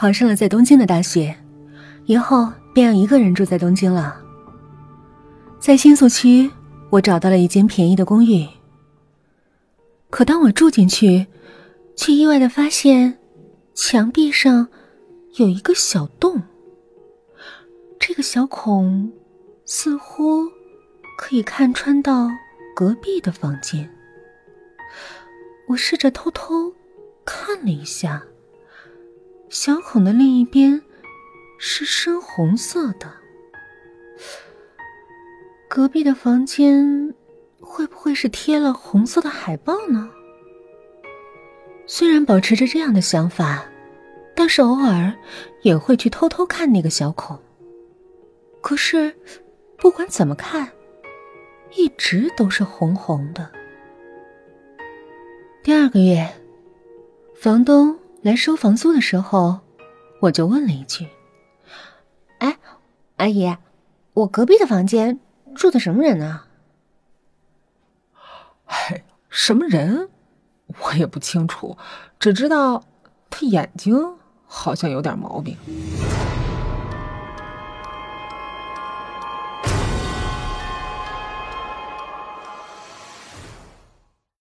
考上了在东京的大学，以后便要一个人住在东京了。在新宿区，我找到了一间便宜的公寓。可当我住进去，却意外的发现，墙壁上有一个小洞。这个小孔似乎可以看穿到隔壁的房间。我试着偷偷看了一下，小孔的另一边是深红色的。隔壁的房间会不会是贴了红色的海报呢？虽然保持着这样的想法，但是偶尔也会去偷偷看那个小孔。可是，不管怎么看，一直都是红红的。第二个月，房东来收房租的时候，我就问了一句：“哎，阿姨，我隔壁的房间……”住的什么人呢？哎，什么人，我也不清楚，只知道他眼睛好像有点毛病。